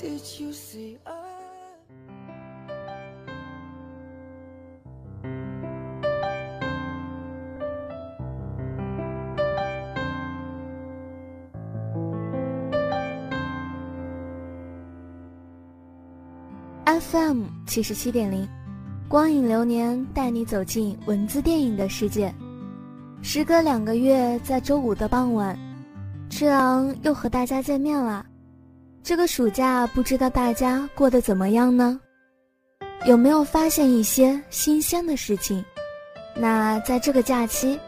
FM 七十七点零，光影流年带你走进文字电影的世界。时隔两个月，在周五的傍晚，赤昂又和大家见面了。这个暑假不知道大家过得怎么样呢？有没有发现一些新鲜的事情？那在这个假期，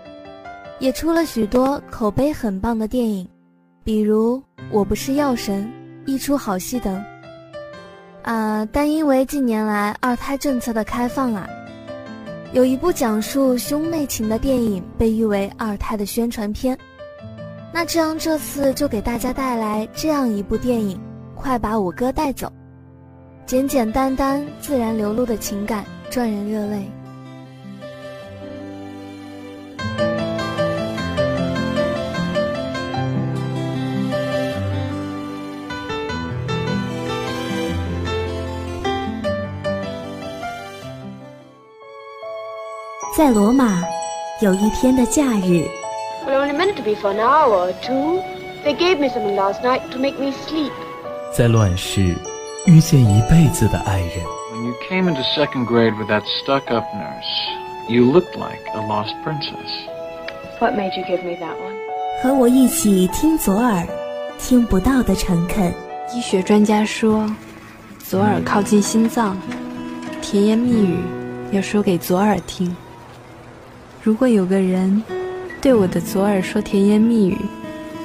也出了许多口碑很棒的电影，比如《我不是药神》《一出好戏》等。啊，但因为近年来二胎政策的开放啊，有一部讲述兄妹情的电影被誉为二胎的宣传片。那这样，这次就给大家带来这样一部电影，快把我哥带走。简简单单、自然流露的情感，赚人热泪。在罗马，有一天的假日。Well, only meant to be for an hour or two. They gave me something last night to make me sleep. 在乱世，遇见一辈子的爱人。When you came into second grade with that stuck-up nurse, you looked like a lost princess. What made you give me that one? 和我一起听左耳，听不到的诚恳。医学专家说，左耳靠近心脏，甜言蜜语要说给左耳听。如果有个人。对我的左耳说甜言蜜语，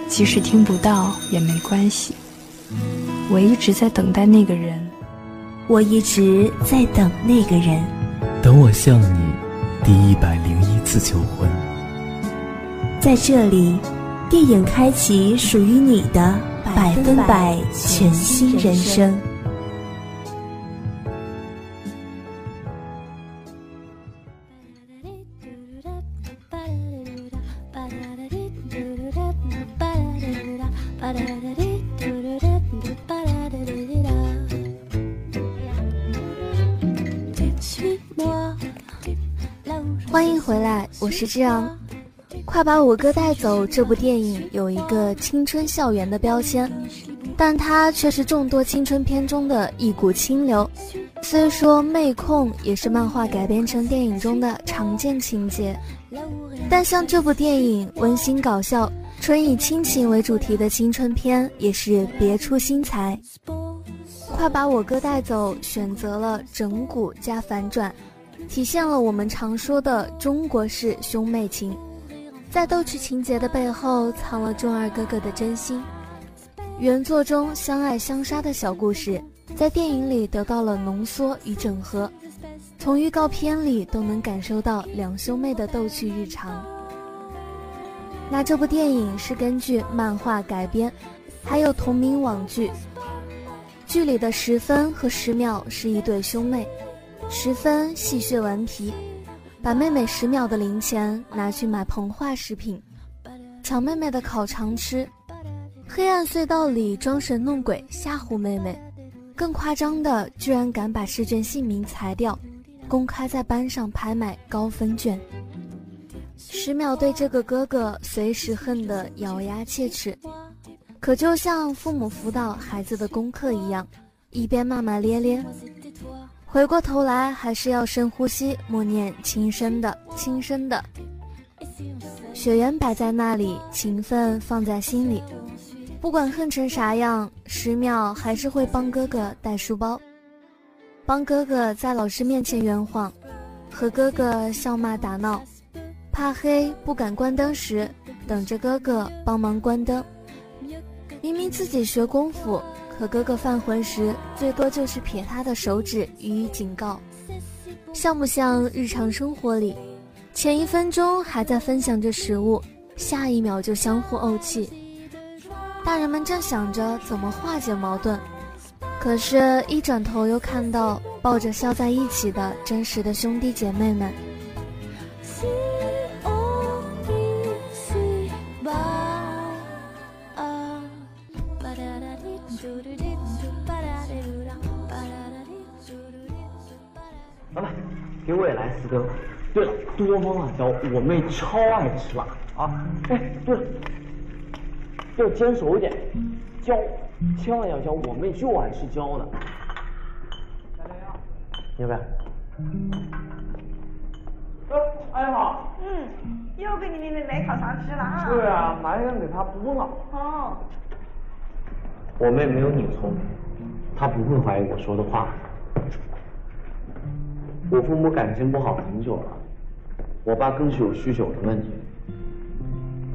即使听不到也没关系。我一直在等待那个人，我一直在等那个人。等我向你第一百零一次求婚。在这里，电影开启属于你的百分百全新人生。欢迎回来，我是志昂。快把我哥带走！这部电影有一个青春校园的标签，但它却是众多青春片中的一股清流。虽说妹控也是漫画改编成电影中的常见情节，但像这部电影温馨搞笑、纯以亲情为主题的青春片也是别出心裁。快把我哥带走！选择了整蛊加反转。体现了我们常说的中国式兄妹情，在逗趣情节的背后藏了中二哥哥的真心。原作中相爱相杀的小故事，在电影里得到了浓缩与整合，从预告片里都能感受到两兄妹的逗趣日常。那这部电影是根据漫画改编，还有同名网剧，剧里的十分和十秒是一对兄妹。十分戏谑顽皮，把妹妹十秒的零钱拿去买膨化食品，抢妹妹的烤肠吃，黑暗隧道里装神弄鬼吓唬妹妹，更夸张的居然敢把试卷姓名裁掉，公开在班上拍卖高分卷。十秒对这个哥哥随时恨得咬牙切齿，可就像父母辅导孩子的功课一样。一边骂骂咧咧。回过头来，还是要深呼吸，默念轻声的，轻声的。血缘摆在那里，情分放在心里。不管恨成啥样，十秒还是会帮哥哥带书包，帮哥哥在老师面前圆谎，和哥哥笑骂打闹。怕黑不敢关灯时，等着哥哥帮忙关灯。明明自己学功夫，可哥哥犯浑时，最多就是撇他的手指予以警告。像不像日常生活里，前一分钟还在分享着食物，下一秒就相互怄气？大人们正想着怎么化解矛盾，可是，一转头又看到抱着笑在一起的真实的兄弟姐妹们。给我也来四根。对了，多放辣椒，我妹超爱吃辣啊！哎，对了，要煎熟一点，焦，千万要焦，我妹就爱吃焦的。你要不要？呃，阿姨好。嗯，又给你妹妹买烤肠吃了啊？对啊，买点给她补脑。哦。我妹没有你聪明，她不会怀疑我说的话。我父母感情不好很久了，我爸更是有酗酒的问题。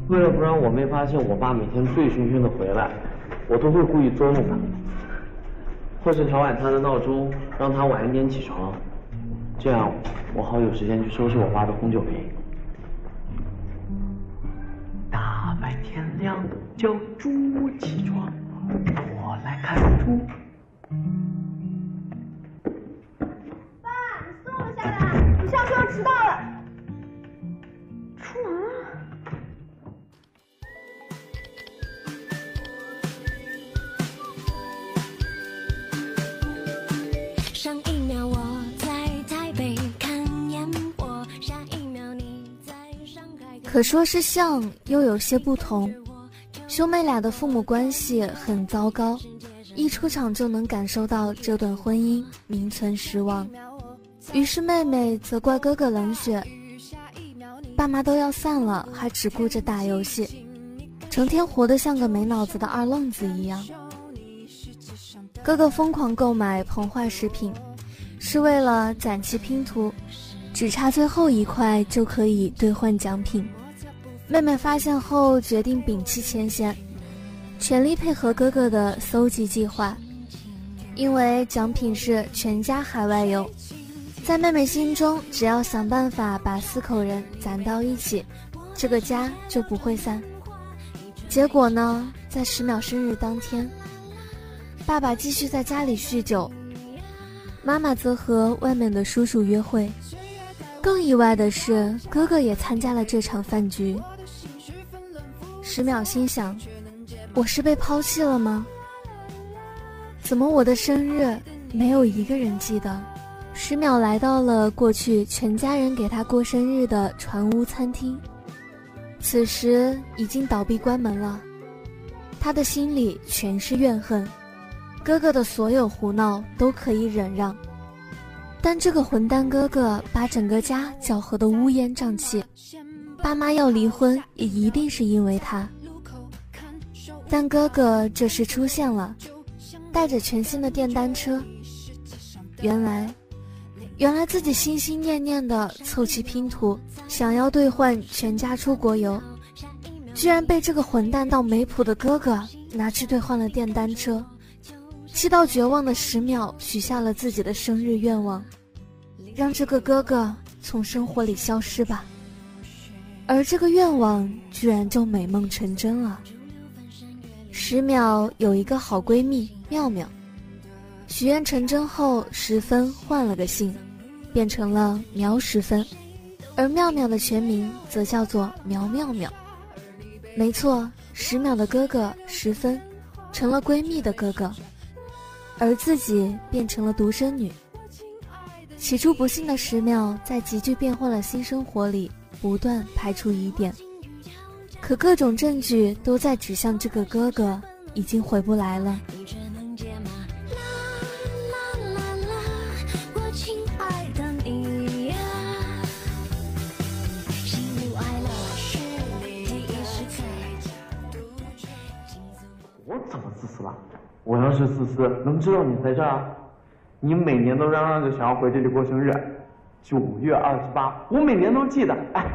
为了不让我妹发现我爸每天醉醺醺的回来，我都会故意捉弄他，或是调晚他的闹钟，让他晚一点起床，这样我好有时间去收拾我爸的红酒瓶。大白天亮叫猪起床，我来看猪。上课迟到了，出门了。上一秒我在台北看烟火，下一秒你在上海。可说是像，又有些不同。兄妹俩的父母关系很糟糕，一出场就能感受到这段婚姻名存实亡。于是妹妹责怪哥哥冷血，爸妈都要散了，还只顾着打游戏，成天活得像个没脑子的二愣子一样。哥哥疯狂购买膨化食品，是为了攒齐拼图，只差最后一块就可以兑换奖品。妹妹发现后，决定摒弃前嫌，全力配合哥哥的搜集计划，因为奖品是全家海外游。在妹妹心中，只要想办法把四口人攒到一起，这个家就不会散。结果呢，在十秒生日当天，爸爸继续在家里酗酒，妈妈则和外面的叔叔约会。更意外的是，哥哥也参加了这场饭局。十秒心想：我是被抛弃了吗？怎么我的生日没有一个人记得？十秒来到了过去全家人给他过生日的船屋餐厅，此时已经倒闭关门了。他的心里全是怨恨，哥哥的所有胡闹都可以忍让，但这个混蛋哥哥把整个家搅和得乌烟瘴气，爸妈要离婚也一定是因为他。但哥哥这时出现了，带着全新的电单车，原来。原来自己心心念念的凑齐拼图，想要兑换全家出国游，居然被这个混蛋到没谱的哥哥拿去兑换了电单车，气到绝望的十秒许下了自己的生日愿望，让这个哥哥从生活里消失吧。而这个愿望居然就美梦成真了。十秒有一个好闺蜜妙妙，许愿成真后，十分换了个姓。变成了苗十分，而妙妙的全名则叫做苗妙妙。没错，十秒的哥哥十分，成了闺蜜的哥哥，而自己变成了独生女。起初不幸的十秒，在急剧变换了新生活里，不断排除疑点，可各种证据都在指向这个哥哥已经回不来了。我怎么自私了？我要是自私，能知道你在这儿啊？你每年都嚷嚷着想要回这里过生日，九月二十八，我每年都记得。哎，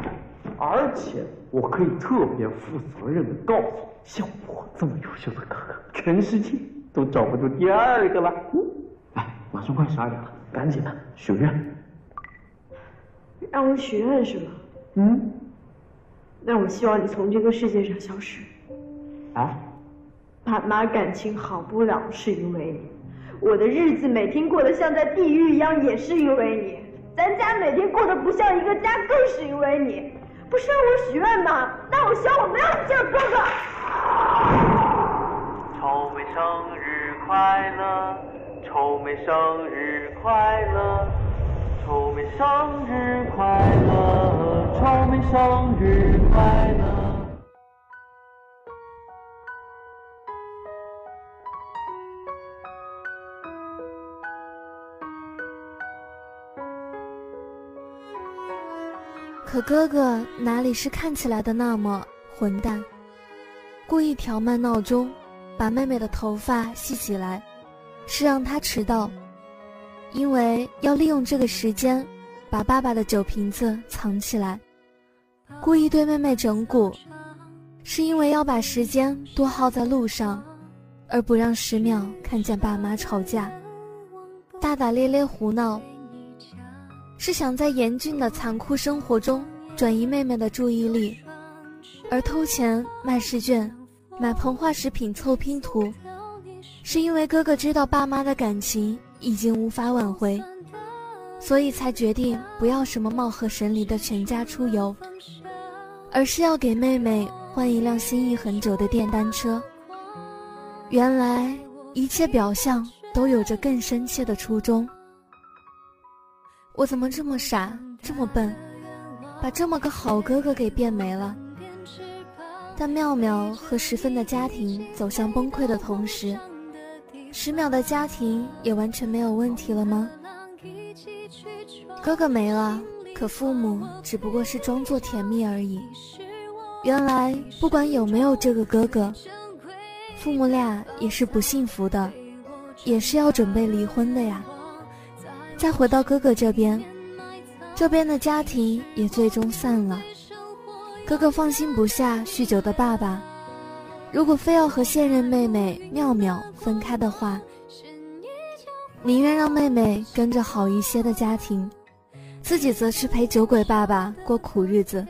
而且我可以特别负责任的告诉你，像我这么优秀的哥哥，全世界都找不出第二个了。嗯，哎，马上快十二点了，赶紧的许愿。让我许愿是吗？嗯，那我希望你从这个世界上消失。啊？爸妈感情好不了是因为你，我的日子每天过得像在地狱一样也是因为你，咱家每天过得不像一个家更是因为你。不是让我许愿吗？那我希望我没有你这个哥哥。臭美生日快乐，臭美生日快乐，臭美生日快乐，臭美生日快乐。可哥哥哪里是看起来的那么混蛋？故意调慢闹钟，把妹妹的头发系起来，是让她迟到，因为要利用这个时间把爸爸的酒瓶子藏起来。故意对妹妹整蛊，是因为要把时间多耗在路上，而不让十秒看见爸妈吵架。大大咧咧胡闹。是想在严峻的残酷生活中转移妹妹的注意力，而偷钱卖试卷、买膨化食品凑拼图，是因为哥哥知道爸妈的感情已经无法挽回，所以才决定不要什么貌合神离的全家出游，而是要给妹妹换一辆心仪很久的电单车。原来一切表象都有着更深切的初衷。我怎么这么傻，这么笨，把这么个好哥哥给变没了？但妙妙和十分的家庭走向崩溃的同时，十秒的家庭也完全没有问题了吗？哥哥没了，可父母只不过是装作甜蜜而已。原来不管有没有这个哥哥，父母俩也是不幸福的，也是要准备离婚的呀。再回到哥哥这边，这边的家庭也最终散了。哥哥放心不下酗酒的爸爸，如果非要和现任妹妹妙妙分开的话，宁愿让妹妹跟着好一些的家庭，自己则去陪酒鬼爸爸过苦日子。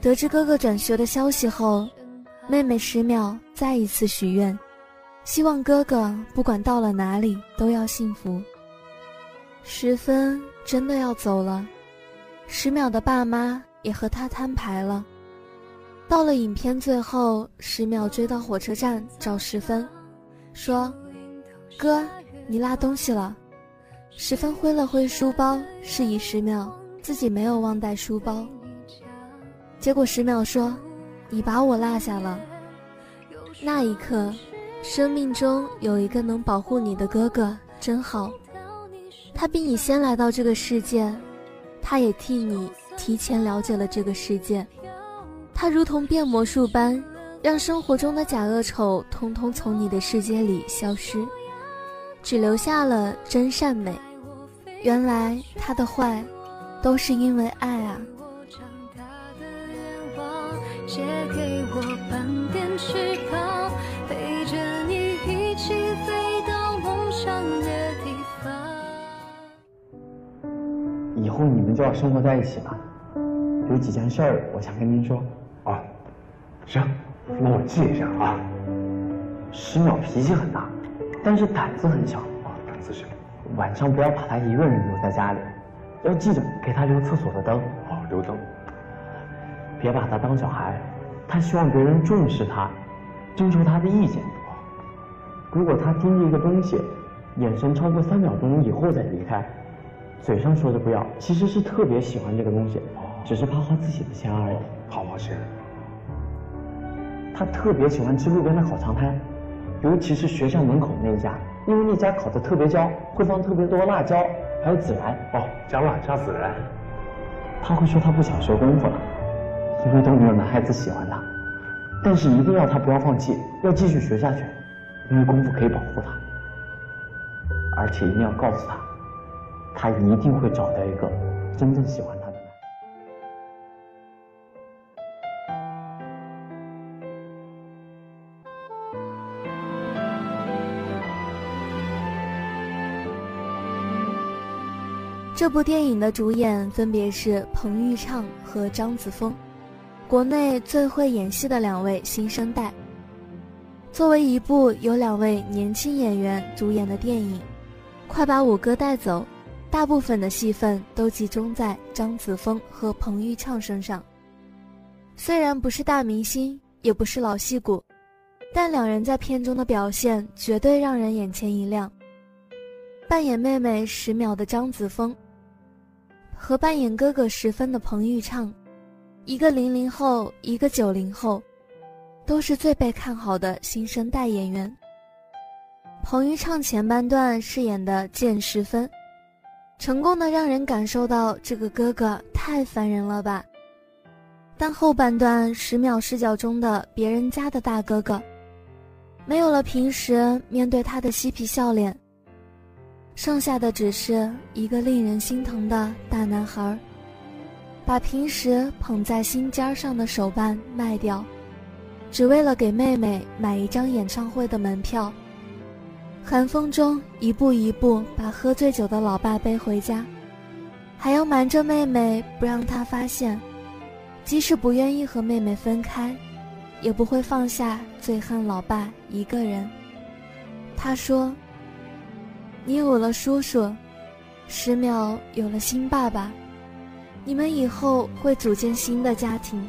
得知哥哥转学的消息后，妹妹十秒再一次许愿，希望哥哥不管到了哪里都要幸福。十分真的要走了，十秒的爸妈也和他摊牌了。到了影片最后，十秒追到火车站找十分，说：“哥，你落东西了。”十分挥了挥书包，示意十秒自己没有忘带书包。结果十秒说：“你把我落下了。”那一刻，生命中有一个能保护你的哥哥真好。他比你先来到这个世界，他也替你提前了解了这个世界。他如同变魔术般，让生活中的假恶丑通通从你的世界里消失，只留下了真善美。原来他的坏，都是因为爱啊。借给我半点翅膀，后你们就要生活在一起了，有几件事儿我想跟您说。啊，行，那我记一下啊。十秒脾气很大，但是胆子很小啊，胆子小。晚上不要把他一个人留在家里，要记着给他留厕所的灯。哦，留灯。别把他当小孩，他希望别人重视他，征求他的意见。如果他盯着一个东西，眼神超过三秒钟以后再离开。嘴上说着不要，其实是特别喜欢这个东西，只是怕花自己的钱而已。好花钱。他特别喜欢吃路边的烤肠摊，尤其是学校门口那一家，因为那家烤的特别焦，会放特别多辣椒，还有孜然。哦，加辣加孜然。他会说他不想学功夫了，因为都没有男孩子喜欢他。但是一定要他不要放弃，要继续学下去，因为功夫可以保护他。而且一定要告诉他，他一定会找到一个真正喜欢他的人。这部电影的主演分别是彭昱畅和张子枫，国内最会演戏的两位新生代。作为一部由两位年轻演员主演的电影，《快把五哥带走》，大部分的戏份都集中在张子枫和彭昱畅身上。虽然不是大明星，也不是老戏骨，但两人在片中的表现绝对让人眼前一亮。扮演妹妹十秒的张子枫。和扮演哥哥十分的彭昱畅，一个零零后，一个九零后，都是最被看好的新生代演员。彭昱畅前半段饰演的剑十分，成功的让人感受到这个哥哥太烦人了吧。但后半段十秒视角中的别人家的大哥哥，没有了平时面对他的嬉皮笑脸。剩下的只是一个令人心疼的大男孩，把平时捧在心尖上的手办卖掉，只为了给妹妹买一张演唱会的门票。寒风中一步一步把喝醉酒的老爸背回家，还要瞒着妹妹不让他发现，即使不愿意和妹妹分开，也不会放下最恨老爸一个人。他说。你有了叔叔，十秒有了新爸爸，你们以后会组建新的家庭。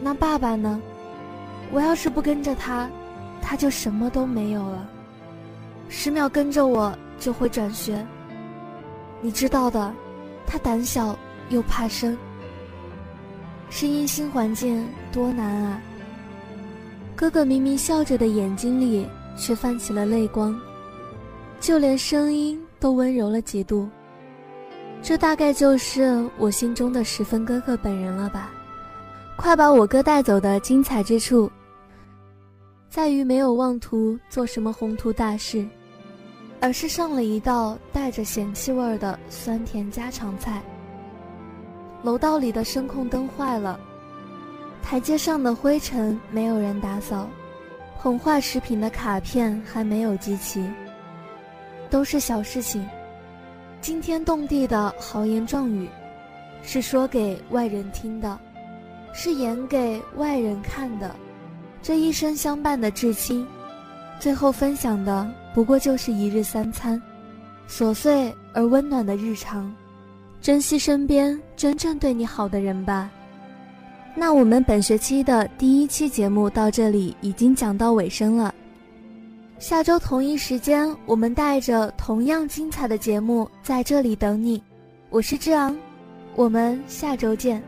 那爸爸呢？我要是不跟着他，他就什么都没有了。十秒跟着我就会转学。你知道的，他胆小又怕生，适应新环境多难啊！哥哥明明笑着的眼睛里，却泛起了泪光。就连声音都温柔了几度，这大概就是我心中的十分哥哥本人了吧？快把我哥带走的精彩之处，在于没有妄图做什么宏图大事，而是上了一道带着咸气味的酸甜家常菜。楼道里的声控灯坏了，台阶上的灰尘没有人打扫，膨化食品的卡片还没有集齐。都是小事情，惊天动地的豪言壮语，是说给外人听的，是演给外人看的。这一生相伴的至亲，最后分享的不过就是一日三餐，琐碎而温暖的日常。珍惜身边真正对你好的人吧。那我们本学期的第一期节目到这里已经讲到尾声了。下周同一时间，我们带着同样精彩的节目在这里等你。我是志昂，我们下周见。